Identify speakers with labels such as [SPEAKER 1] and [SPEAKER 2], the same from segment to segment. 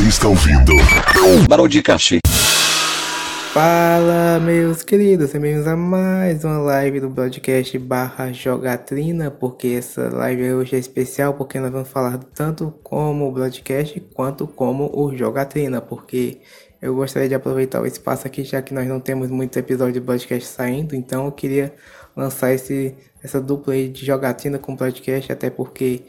[SPEAKER 1] Você está ouvindo
[SPEAKER 2] Barodicast.
[SPEAKER 3] Fala, meus queridos, bem-vindos a mais uma live do podcast barra Jogatrina, porque essa live hoje é especial, porque nós vamos falar tanto como o broadcast quanto como o Jogatrina, porque eu gostaria de aproveitar o espaço aqui, já que nós não temos muitos episódios de podcast saindo, então eu queria lançar esse, essa dupla aí de Jogatrina com podcast, até porque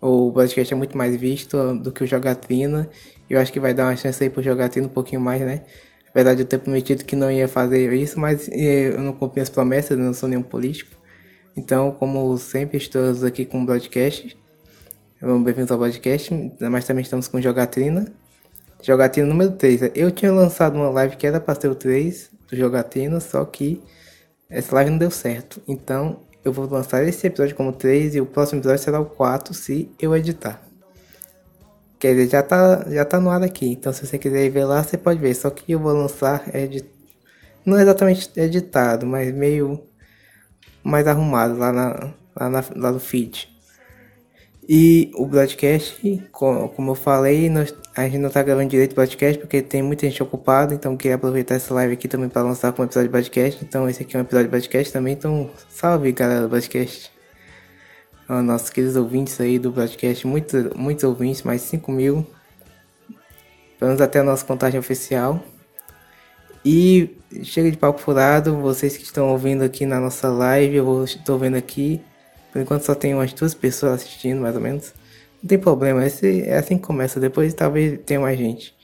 [SPEAKER 3] o podcast é muito mais visto do que o Jogatrina, eu acho que vai dar uma chance aí pro Jogatrina um pouquinho mais, né? Apesar de eu ter prometido que não ia fazer isso, mas eh, eu não cumpri as promessas, eu não sou nenhum político. Então, como sempre, estou aqui com o broadcast. Bem-vindos ao podcast, mas também estamos com Jogatrina. Jogatrina número 3. Eu tinha lançado uma live que era para ser o 3 do Jogatrina, só que essa live não deu certo. Então, eu vou lançar esse episódio como 3 e o próximo episódio será o 4 se eu editar. Quer dizer, já tá, já tá no ar aqui. Então, se você quiser ver lá, você pode ver. Só que eu vou lançar edit... não é exatamente editado, mas meio mais arrumado lá, na, lá, na, lá no feed. E o broadcast, como eu falei, nós, a gente não tá gravando direito o broadcast porque tem muita gente ocupada, então queria aproveitar essa live aqui também para lançar com um episódio de podcast. Então esse aqui é um episódio de podcast também, então salve galera do podcast. Nossos queridos ouvintes aí do broadcast, muitos, muitos ouvintes, mais 5 mil. Vamos até a nossa contagem oficial. E chega de papo furado, vocês que estão ouvindo aqui na nossa live, eu estou vendo aqui. Por enquanto só tem umas duas pessoas assistindo, mais ou menos. Não tem problema, esse, é assim que começa. Depois talvez tenha mais gente.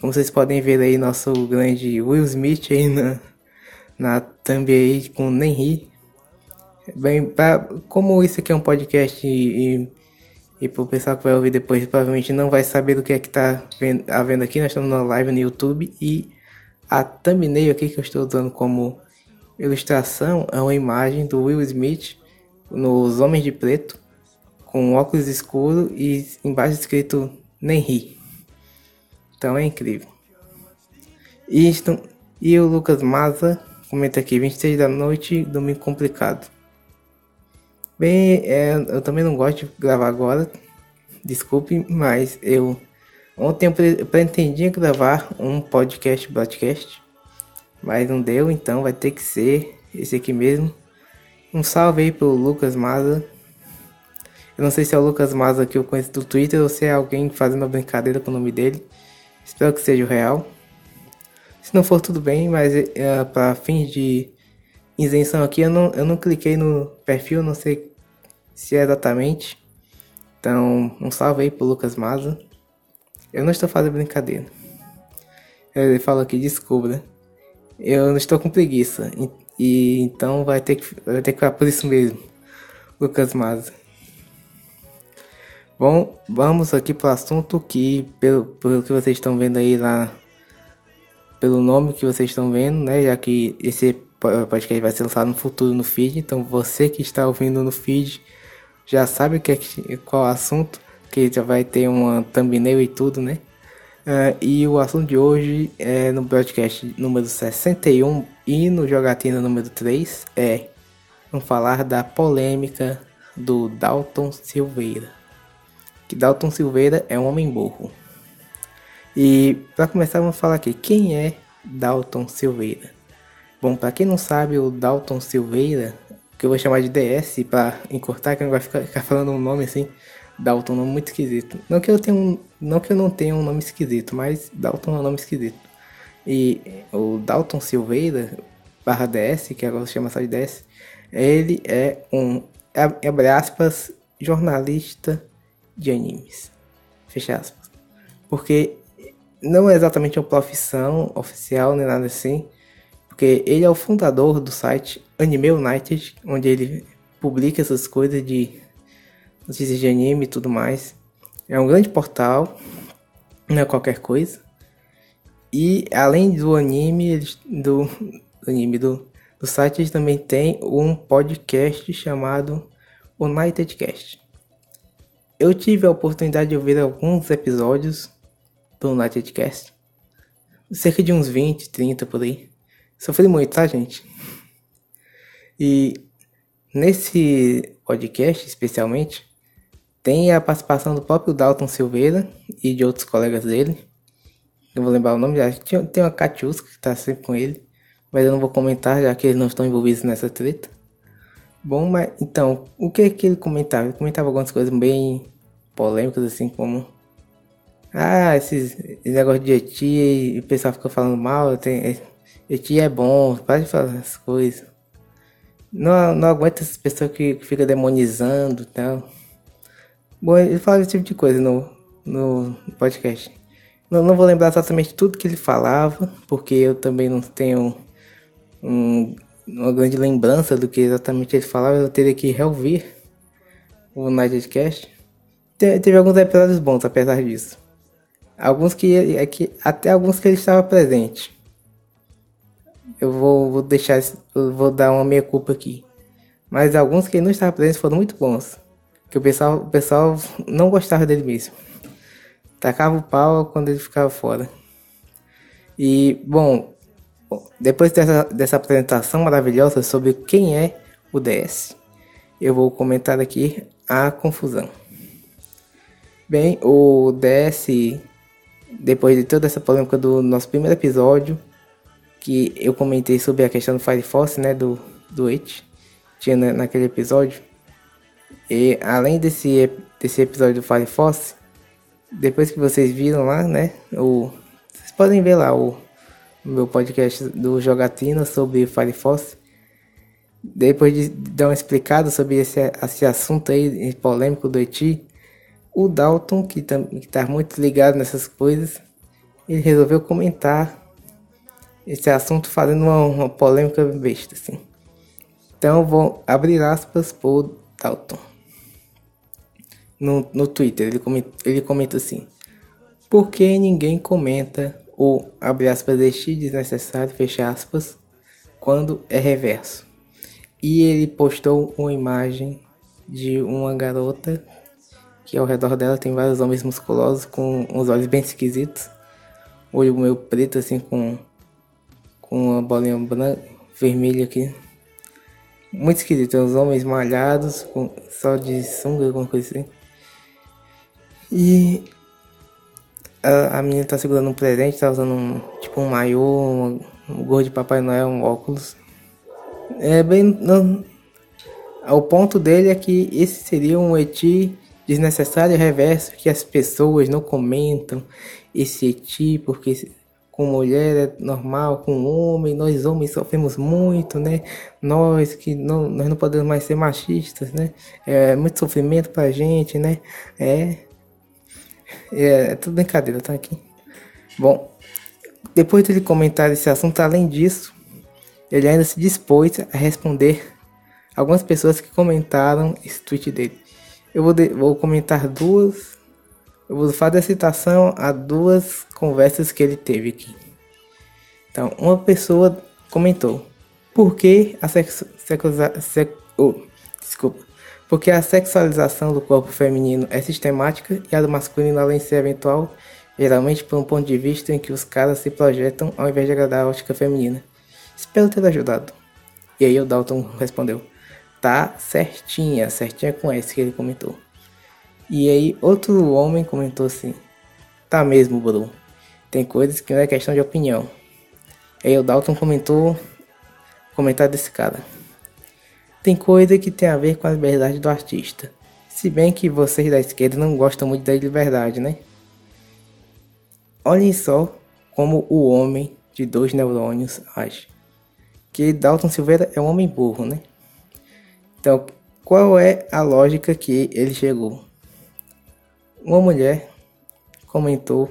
[SPEAKER 3] Como vocês podem ver aí, nosso grande Will Smith aí na, na thumb aí com Nenri. Bem, pra, como isso aqui é um podcast e, e, e pro pessoal que vai ouvir depois provavelmente não vai saber do que é que tá vendo, vendo aqui, nós estamos na live no YouTube e a thumbnail aqui que eu estou usando como ilustração é uma imagem do Will Smith nos Homens de Preto, com óculos escuros e embaixo escrito Nem ri. Então é incrível. E, isto, e o Lucas Maza comenta aqui, 26 da noite, domingo complicado. Bem, é, eu também não gosto de gravar agora, desculpe, mas eu ontem eu pretendia gravar um podcast, podcast, mas não deu, então vai ter que ser esse aqui mesmo. Um salve aí pro Lucas Maza. Eu não sei se é o Lucas Maza que eu conheço do Twitter ou se é alguém fazendo uma brincadeira com o nome dele. Espero que seja o real. Se não for, tudo bem, mas é, para fins de isenção aqui, eu não, eu não cliquei no perfil, não sei se é exatamente. Então, um salve aí pro Lucas Maza. Eu não estou fazendo brincadeira. Ele fala aqui, desculpa. Eu não estou com preguiça. E então vai ter que, vai ter que ficar por isso mesmo, Lucas Maza. Bom, vamos aqui para o assunto que, pelo, pelo que vocês estão vendo aí lá, pelo nome que vocês estão vendo, né? Já que esse podcast vai ser lançado no futuro no feed, então você que está ouvindo no feed já sabe que é, qual o assunto, que já vai ter uma thumbnail e tudo, né? Uh, e o assunto de hoje é no podcast número 61 e no jogatina número 3 é vamos falar da polêmica do Dalton Silveira. Que Dalton Silveira é um homem burro. E para começar vamos falar aqui quem é Dalton Silveira. Bom, para quem não sabe, o Dalton Silveira, que eu vou chamar de DS para encurtar, que não vai ficar, ficar falando um nome assim, Dalton é um nome muito esquisito. Não que eu tenha um, não que eu não tenha um nome esquisito, mas Dalton é um nome esquisito. E o Dalton Silveira barra DS, que agora se chama só de DS, ele é um abre aspas jornalista de animes. Fecha aspas. Porque não é exatamente uma profissão oficial nem nada assim, porque ele é o fundador do site Anime United, onde ele publica essas coisas de notícias de anime e tudo mais. É um grande portal, não é qualquer coisa. E além do anime, do, do anime do, do site, eles também tem um podcast chamado Unitedcast. Eu tive a oportunidade de ouvir alguns episódios do Unitedcast. Cerca de uns 20, 30 por aí. Sofri muito, tá, gente? E nesse podcast, especialmente, Tem a participação do próprio Dalton Silveira e de outros colegas dele. Eu vou lembrar o nome, já tem uma Katiuska que tá sempre com ele. Mas eu não vou comentar, já que eles não estão envolvidos nessa treta. Bom, mas então, o que é que ele comentava? Ele comentava algumas coisas bem polêmicas, assim, como. Ah, esses, esse negócio de etia e o pessoal fica falando mal. Tem, etia é bom, para de falar as coisas. Não, não aguenta essas pessoas que, que ficam demonizando e tal. Bom, ele fala esse tipo de coisa no, no podcast. Não, não vou lembrar exatamente tudo que ele falava, porque eu também não tenho um, uma grande lembrança do que exatamente ele falava. Eu teria que reouvir o Nightcast. Te, teve alguns episódios bons, apesar disso. Alguns que, é que até alguns que ele estava presente. Eu vou, vou deixar, vou dar uma meia culpa aqui. Mas alguns que não estavam presentes foram muito bons. Que o pessoal, o pessoal não gostava dele mesmo. Tacava o pau quando ele ficava fora. E, bom, depois dessa, dessa apresentação maravilhosa sobre quem é o DS, eu vou comentar aqui a confusão. Bem, o DS, depois de toda essa polêmica do nosso primeiro episódio, que eu comentei sobre a questão do Fire Force, né, do, do It, tinha naquele episódio. E além desse, desse episódio do Fire Force, depois que vocês viram lá, né, o, vocês podem ver lá o, meu podcast do Jogatina sobre Fire Force. Depois de dar uma explicada sobre esse, esse assunto aí polêmico do Eti, o Dalton, que está muito ligado nessas coisas, ele resolveu comentar esse assunto fazendo uma, uma polêmica besta, assim. Então vou abrir aspas por Dalton. No, no Twitter, ele comenta, ele comenta assim: Por que ninguém comenta o abre aspas deixe desnecessário, fecha aspas, quando é reverso? E ele postou uma imagem de uma garota que ao redor dela tem vários homens musculosos com uns olhos bem esquisitos, olho meio preto assim com com uma bolinha branca, vermelha aqui. Muito esquisito, os homens malhados, com só de sunga, alguma coisa assim. E a, a menina tá segurando um presente, tá usando um, tipo um maiô, um, um gorro de Papai Noel, um óculos. É bem. Não, o ponto dele é que esse seria um eti desnecessário reverso que as pessoas não comentam esse eti porque com mulher é normal, com homem, nós homens sofremos muito, né? Nós que não, nós não podemos mais ser machistas, né? É muito sofrimento pra gente, né? É, é, é tudo brincadeira, tá aqui. Bom, depois de ele comentar esse assunto, além disso, ele ainda se dispôs a responder algumas pessoas que comentaram esse tweet dele. Eu vou, de, vou comentar duas eu vou fazer a citação a duas conversas que ele teve aqui. Então, uma pessoa comentou: Por que a sec, oh, desculpa. Porque a sexualização do corpo feminino é sistemática e a do masculino, além de ser eventual, geralmente por um ponto de vista em que os caras se projetam ao invés de agradar a ótica feminina. Espero ter ajudado. E aí o Dalton respondeu: Tá certinha, certinha com esse que ele comentou. E aí outro homem comentou assim: Tá mesmo, Bruno. Tem coisas que não é questão de opinião. Aí o Dalton comentou comentário desse cara. Tem coisa que tem a ver com a liberdade do artista. Se bem que vocês da esquerda não gostam muito da liberdade, né? Olhem só como o homem de dois neurônios age. Que Dalton Silveira é um homem burro, né? Então, qual é a lógica que ele chegou? Uma mulher comentou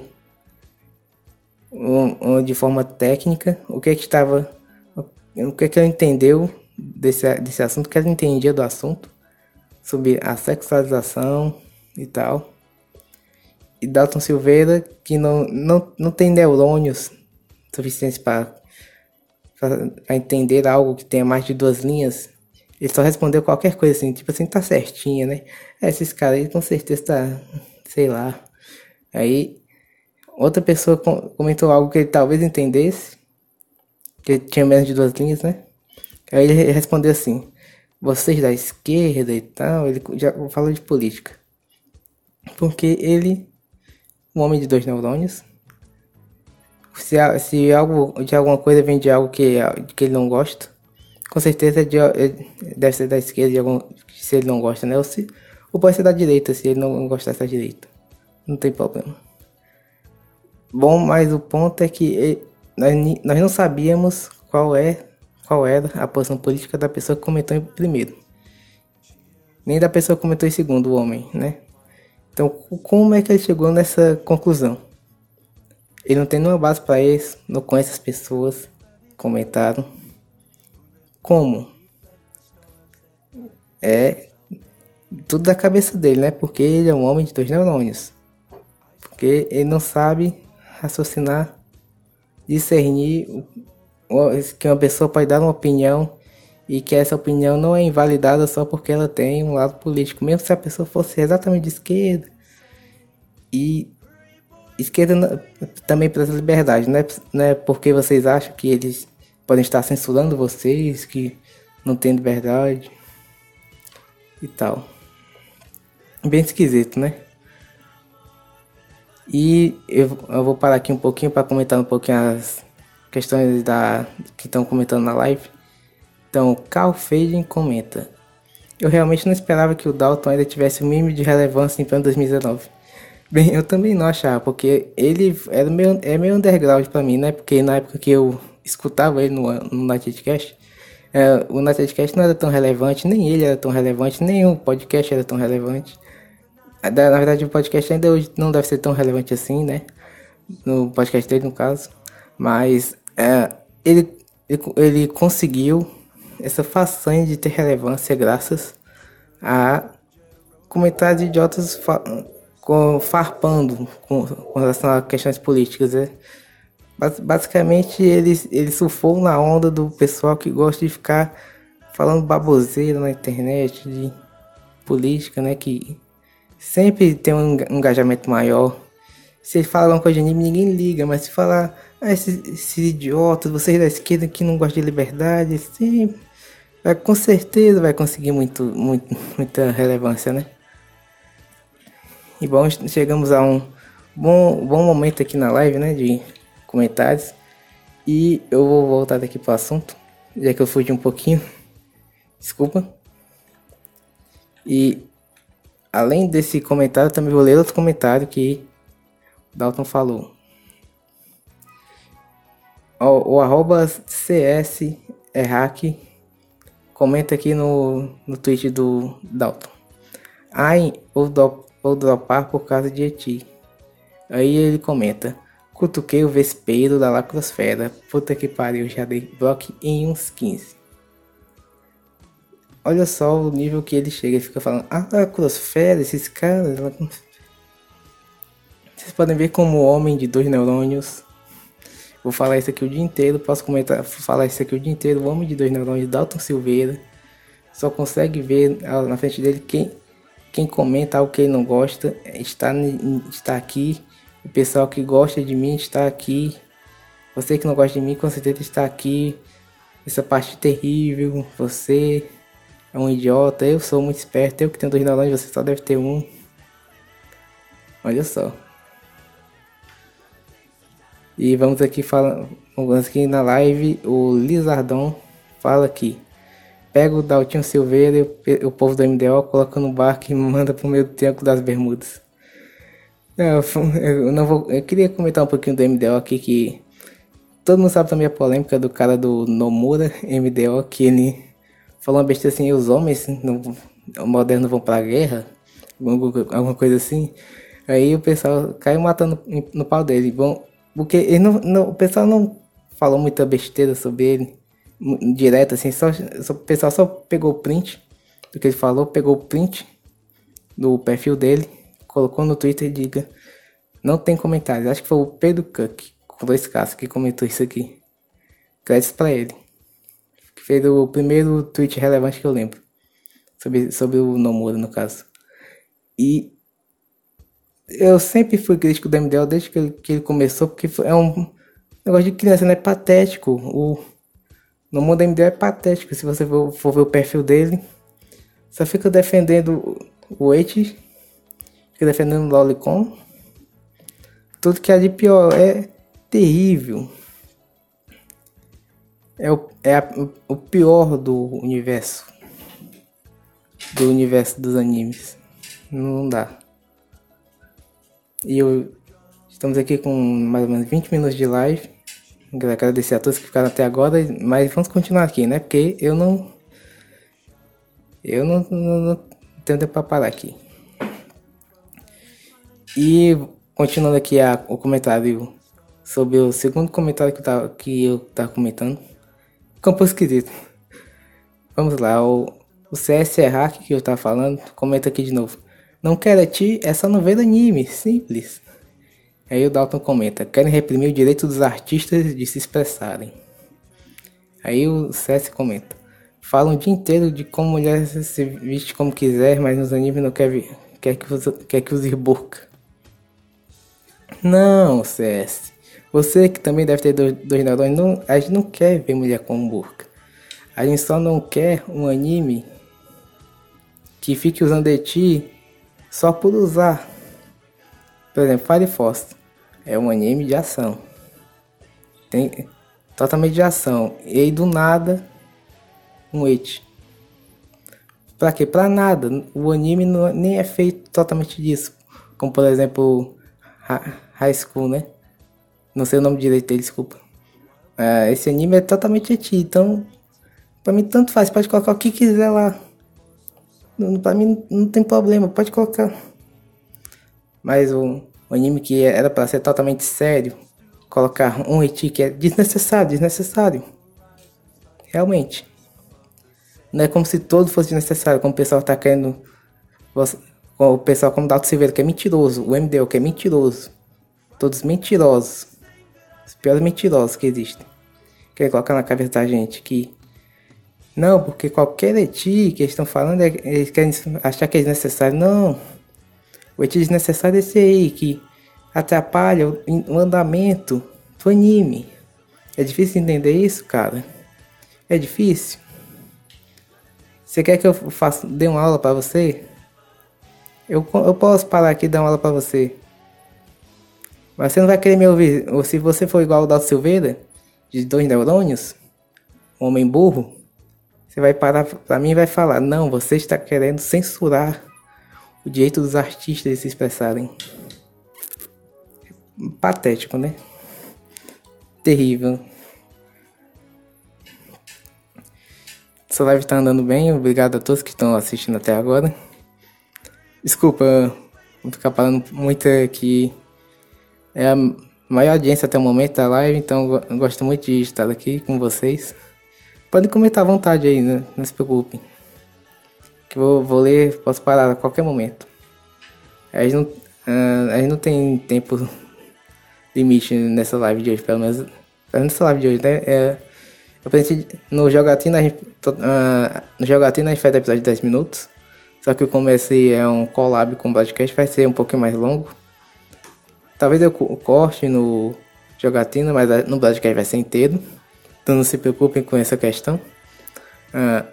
[SPEAKER 3] de forma técnica o que é que estava o que é que ela entendeu desse, desse assunto, o que ela entendia do assunto sobre a sexualização e tal. E Dalton Silveira, que não, não, não tem neurônios suficientes para entender algo que tenha mais de duas linhas, ele só respondeu qualquer coisa assim, tipo assim, tá certinha, né? É, esses caras aí com certeza tá sei lá. Aí outra pessoa comentou algo que ele talvez entendesse, que tinha menos de duas linhas, né? Aí ele respondeu assim: vocês da esquerda e tal, ele já falou de política. Porque ele, um homem de dois neurônios, se, se algo de alguma coisa vem de algo que, que ele não gosta, com certeza de, deve ser da esquerda de algum, se ele não gosta, né? Ou, se, ou pode ser da direita se ele não gostar da direita. Não tem problema. Bom, mas o ponto é que nós, nós não sabíamos qual é qual era a posição política da pessoa que comentou em primeiro. Nem da pessoa que comentou em segundo, o homem, né? Então, como é que ele chegou nessa conclusão? Ele não tem nenhuma base para isso, não conhece as pessoas, comentaram. Como? É tudo da cabeça dele, né? Porque ele é um homem de dois neurônios. Porque ele não sabe raciocinar, discernir que uma pessoa pode dar uma opinião e que essa opinião não é invalidada só porque ela tem um lado político, mesmo se a pessoa fosse exatamente de esquerda. E esquerda também preza liberdade, não é, não é porque vocês acham que eles podem estar censurando vocês, que não tem liberdade e tal. Bem esquisito, né? E eu, eu vou parar aqui um pouquinho para comentar um pouquinho as questões da que estão comentando na live. Então, Carl Faden comenta: Eu realmente não esperava que o Dalton ainda tivesse o mínimo de relevância em plano 2019. Bem, eu também não achava, porque ele era meio, é meio underground pra mim, né? Porque na época que eu escutava ele no, no Nightcast, é, o Nightcast não era tão relevante, nem ele era tão relevante, nem o podcast era tão relevante. Na verdade, o podcast ainda hoje não deve ser tão relevante assim, né? No podcast dele, no caso. Mas é, ele, ele, ele conseguiu essa façanha de ter relevância graças a comentários idiotas com, farpando com, com relação a questões políticas. Né? Basicamente, ele, ele surfou na onda do pessoal que gosta de ficar falando baboseira na internet, de política, né? Que sempre tem um engajamento maior. Se ele fala alguma coisa de anime, ninguém liga, mas se falar, ah, esses, esses idiotas, vocês da esquerda que não gostam de liberdade, sempre, vai, com certeza vai conseguir muito, muito, muita relevância, né? E bom, chegamos a um bom, bom momento aqui na live, né? De comentários. E eu vou voltar daqui para o assunto, já que eu fugi um pouquinho. Desculpa. E além desse comentário, também vou ler outro comentário que Dalton falou. O, o arroba CS é hack comenta aqui no, no tweet do Dalton. Ai, o do, Vou dropar por causa de ti. Aí ele comenta. Cutuquei o vespeiro da lacrosfera. Puta que pariu, já dei bloco em uns 15. Olha só o nível que ele chega. Ele fica falando, ah, lacrosfera, esses caras. Vocês podem ver como homem de dois neurônios. Vou falar isso aqui o dia inteiro. Posso comentar, falar isso aqui o dia inteiro. O homem de dois neurônios, Dalton Silveira. Só consegue ver na frente dele quem quem comenta algo que ele não gosta está, está aqui. O pessoal que gosta de mim está aqui. Você que não gosta de mim, com certeza está aqui. Essa parte terrível. Você é um idiota. Eu sou muito esperto. Eu que tenho dois neurônios, você só deve ter um. Olha só. E vamos aqui falar. Vamos aqui na live. O Lizardon fala aqui. Pega o Daltinho Silveira e o povo do MDO, coloca no barco e manda pro meio do Triângulo das Bermudas. Eu, eu, não vou, eu queria comentar um pouquinho do MDO aqui que todo mundo sabe também a polêmica do cara do Nomura MDO que ele falou uma besteira assim, os homens no, modernos vão pra guerra, alguma coisa assim. Aí o pessoal caiu matando no pau dele. Bom, porque ele não, não, o pessoal não falou muita besteira sobre ele direto, assim, só, só, o pessoal só pegou o print do que ele falou, pegou o print do perfil dele, colocou no Twitter e diga, não tem comentários, acho que foi o Pedro Cook, com dois casos, que comentou isso aqui. Créditos pra ele. Fez o primeiro tweet relevante que eu lembro. Sobre, sobre o Nomura, no caso. E eu sempre fui crítico do MDL desde que ele, que ele começou, porque é um negócio de criança, né? Patético. O, no mundo MD é patético. Se você for, for ver o perfil dele, só fica defendendo o Wait, fica defendendo Lolicon. Tudo que é de pior é terrível. É, o, é a, o pior do universo. Do universo dos animes. Não dá. E eu. Estamos aqui com mais ou menos 20 minutos de live. Quero agradecer a todos que ficaram até agora, mas vamos continuar aqui, né? Porque eu não. Eu não, não, não tenho tempo para parar aqui. E continuando aqui a, o comentário sobre o segundo comentário que eu tava, que eu tava comentando. Campo esquisito. Vamos lá, o, o CS é hack que eu tava falando, comenta aqui de novo. Não quero ti, é só não ver anime, simples. Aí o Dalton comenta, querem reprimir o direito dos artistas de se expressarem. Aí o CS comenta, falam o dia inteiro de como mulher se veste como quiser, mas nos animes não quer, quer, que, use, quer que use burca. Não, CS. Você que também deve ter dois, dois neurônios, não, a gente não quer ver mulher com burca. A gente só não quer um anime que fique usando de ti só por usar. Por exemplo, Fire Force é um anime de ação. Tem totalmente de ação. E aí do nada, um et. Pra quê? Pra nada. O anime não, nem é feito totalmente disso. Como por exemplo, High School, né? Não sei o nome direito dele, desculpa. Uh, esse anime é totalmente eti, então pra mim tanto faz, pode colocar o que quiser lá. Pra mim não tem problema, pode colocar. Mas o, o anime que era para ser totalmente sério, colocar um eti que é desnecessário, desnecessário. Realmente. Não é como se todo fosse desnecessário, como o pessoal tá querendo. O pessoal como Dalton Silveira, que é mentiroso. O MDO, que é mentiroso. Todos mentirosos. Os piores mentirosos que existem. Quer colocar na cabeça da gente que. Não, porque qualquer eti que eles estão falando, é, eles querem achar que é desnecessário. Não. O eti desnecessário é esse aí, que atrapalha o, andamento do anime. É difícil entender isso, cara? É difícil? Você quer que eu faça, dê uma aula para você? Eu, eu posso parar aqui e dar uma aula para você. Mas você não vai querer me ouvir. Ou se você for igual o Dalton Silveira, de dois neurônios, homem burro, você vai parar para mim e vai falar: Não, você está querendo censurar o direito dos artistas de se expressarem. Patético, né? Terrível. Essa live tá andando bem, obrigado a todos que estão assistindo até agora. Desculpa, vou ficar falando muito aqui. É a maior audiência até o momento da live, então eu gosto muito de estar aqui com vocês. Podem comentar à vontade aí, né? não se preocupem. Que eu vou, vou ler, posso parar a qualquer momento. A gente não, uh, a gente não tem tempo limite nessa live de hoje, pelo menos nessa live de hoje, né? É, eu pensei no Jogatina, a gente, uh, no Jogatina a gente faz episódio de 10 minutos. Só que como esse é um collab com o podcast, vai ser um pouquinho mais longo. Talvez eu corte no Jogatina, mas no podcast vai ser inteiro. Então não se preocupem com essa questão. Uh,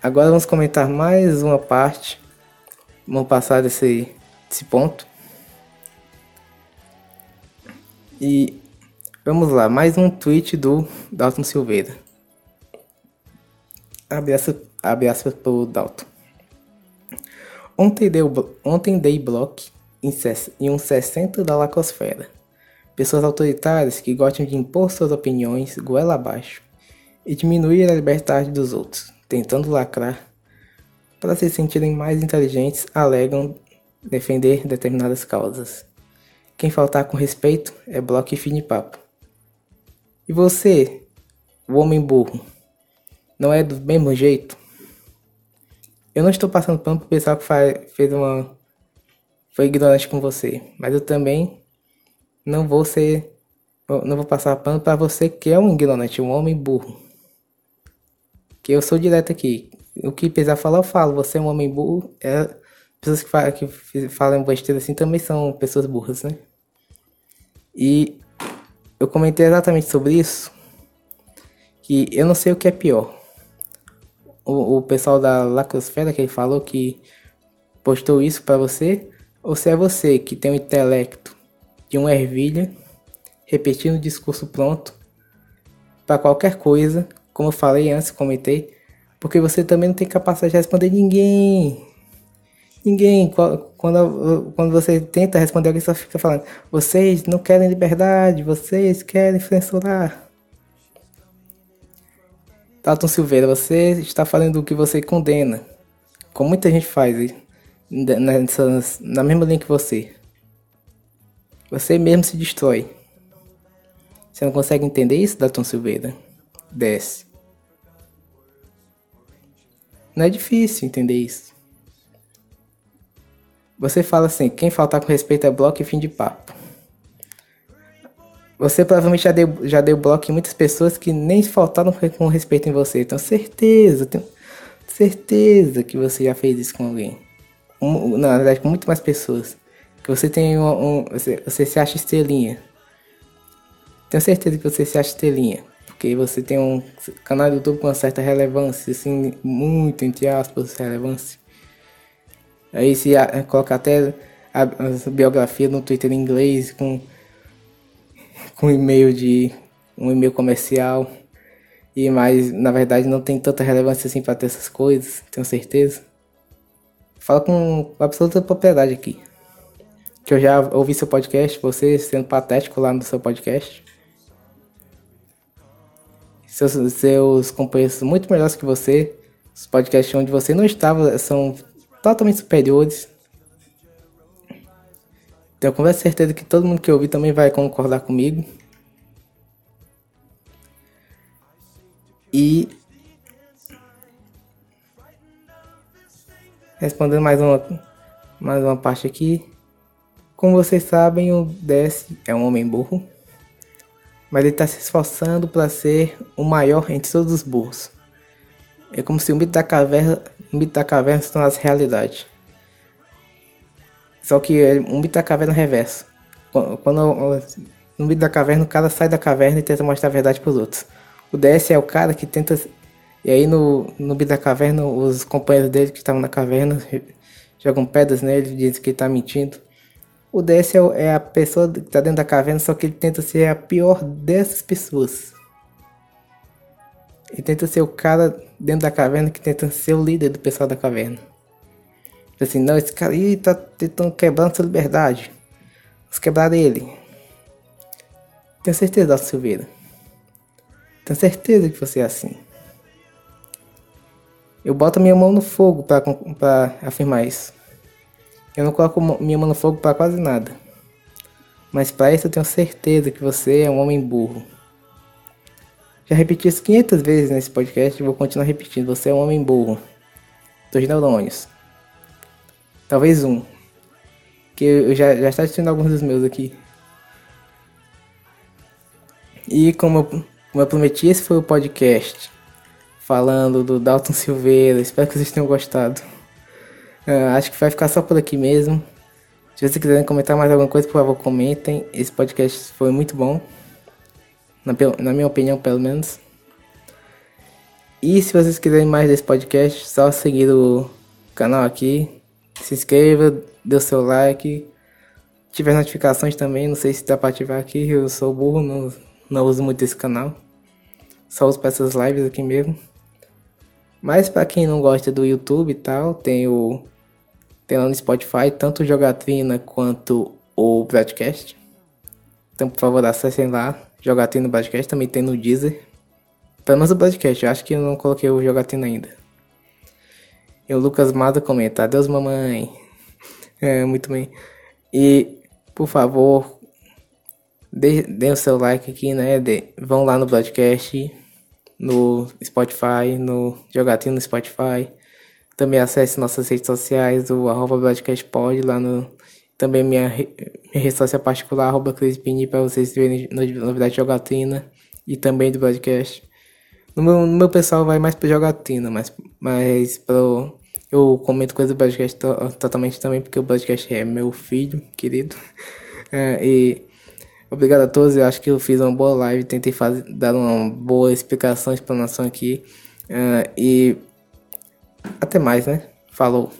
[SPEAKER 3] agora vamos comentar mais uma parte. Vamos passar desse, desse ponto. E Vamos lá, mais um tweet do Dalton Silveira. Abre aspas, abre pro Dalton. Ontem, deu, ontem dei bloco em um 60 da lacosfera. Pessoas autoritárias que gostam de impor suas opiniões goela abaixo e diminuir a liberdade dos outros, tentando lacrar para se sentirem mais inteligentes, alegam defender determinadas causas. Quem faltar com respeito é bloco e fim papo. E você, o homem burro, não é do mesmo jeito? Eu não estou passando pano pro pessoal que faz, fez uma. Foi ignorante com você. Mas eu também não vou ser. Não vou passar pano para você que é um ignorante, um homem burro. Que eu sou direto aqui. O que precisar falar, eu falo. Você é um homem burro. É, pessoas que falam, que falam besteira assim também são pessoas burras, né? E eu comentei exatamente sobre isso. Que eu não sei o que é pior. O, o pessoal da Lacrosfera que ele falou que postou isso para você. Ou se é você que tem o intelecto de uma ervilha, repetindo o discurso pronto para qualquer coisa, como eu falei antes, comentei, porque você também não tem capacidade de responder ninguém. Ninguém, quando, quando você tenta responder, alguém só fica falando: vocês não querem liberdade, vocês querem censurar. Dalton Silveira, você está falando o que você condena, como muita gente faz na mesma linha que você. Você mesmo se destrói. Você não consegue entender isso, Dalton Silveira? Desce. Não é difícil entender isso. Você fala assim, quem faltar com respeito é bloco e fim de papo. Você provavelmente já deu, já deu bloco em muitas pessoas que nem faltaram com respeito em você. Tenho certeza, tenho certeza que você já fez isso com alguém. Na verdade, com muito mais pessoas. Que você tem um, um você, você se acha estrelinha. Tenho certeza que você se acha estrelinha. Porque você tem um canal do YouTube com uma certa relevância, assim, muito entre aspas, relevância. Aí se a, coloca até a, a, biografia no Twitter em inglês com com e-mail de um e-mail comercial e mas na verdade não tem tanta relevância assim para ter essas coisas, tenho certeza. Fala com absoluta propriedade aqui. Que eu já ouvi seu podcast, você sendo patético lá no seu podcast. Seus, seus companheiros muito melhores que você. Os podcasts onde você não estava são totalmente superiores. Tenho quase certeza que todo mundo que ouvir também vai concordar comigo. E respondendo mais uma mais uma parte aqui. Como vocês sabem, o DS é um homem burro, mas ele está se esforçando para ser o maior entre todos os burros. É como se o mito da caverna, o mito da caverna se tornasse realidade. Só que é um mito da caverna reverso. Quando no mito da caverna o cara sai da caverna e tenta mostrar a verdade para os outros. O DS é o cara que tenta. E aí no, no mito da caverna, os companheiros dele que estavam na caverna jogam pedras nele, dizem que ele tá mentindo. O DS é, é a pessoa que tá dentro da caverna, só que ele tenta ser a pior dessas pessoas. Ele tenta ser o cara dentro da caverna que tenta ser o líder do pessoal da caverna. Assim, não, esse cara aí tá tentando quebrar sua liberdade. Vamos quebrar ele. Tenho certeza, Silveira. Tenho certeza que você é assim. Eu boto minha mão no fogo para afirmar isso. Eu não coloco minha mão no fogo para quase nada. Mas para isso eu tenho certeza que você é um homem burro. Já repeti isso 500 vezes nesse podcast e vou continuar repetindo. Você é um homem burro. Dois neurônios. Talvez um. Que eu já, já está assistindo alguns dos meus aqui. E como eu, como eu prometi, esse foi o podcast falando do Dalton Silveira. Espero que vocês tenham gostado. Uh, acho que vai ficar só por aqui mesmo. Se vocês quiserem comentar mais alguma coisa, por favor, comentem. Esse podcast foi muito bom. Na, na minha opinião, pelo menos. E se vocês quiserem mais desse podcast, só seguir o canal aqui se inscreva, dê o seu like. Tiver notificações também, não sei se dá pra ativar aqui, eu sou burro, não, não uso muito esse canal. Só uso pra essas lives aqui mesmo. Mas para quem não gosta do YouTube e tal, tem o tem lá no Spotify tanto o Jogatrina quanto o broadcast. Então, por favor, acessem lá. Jogatrina Broadcast também tem no Deezer. Pelo menos o broadcast, eu acho que eu não coloquei o Jogatrina ainda. E o Lucas Mata comenta, adeus mamãe. É, muito bem. E, por favor, dê o seu like aqui, né? De, vão lá no podcast, no Spotify, no Jogatinho no Spotify. Também acesse nossas redes sociais, o arroba broadcastpod, lá no... Também minha, minha rede social particular, arroba Crispini, para vocês verem novidade de jogatina e também do podcast. No meu, no meu pessoal vai mais pra jogatina, mas, mas pro, eu comento coisas do podcast to, totalmente também, porque o podcast é meu filho, querido. É, e obrigado a todos, eu acho que eu fiz uma boa live, tentei fazer, dar uma boa explicação, explanação aqui. É, e até mais, né? Falou.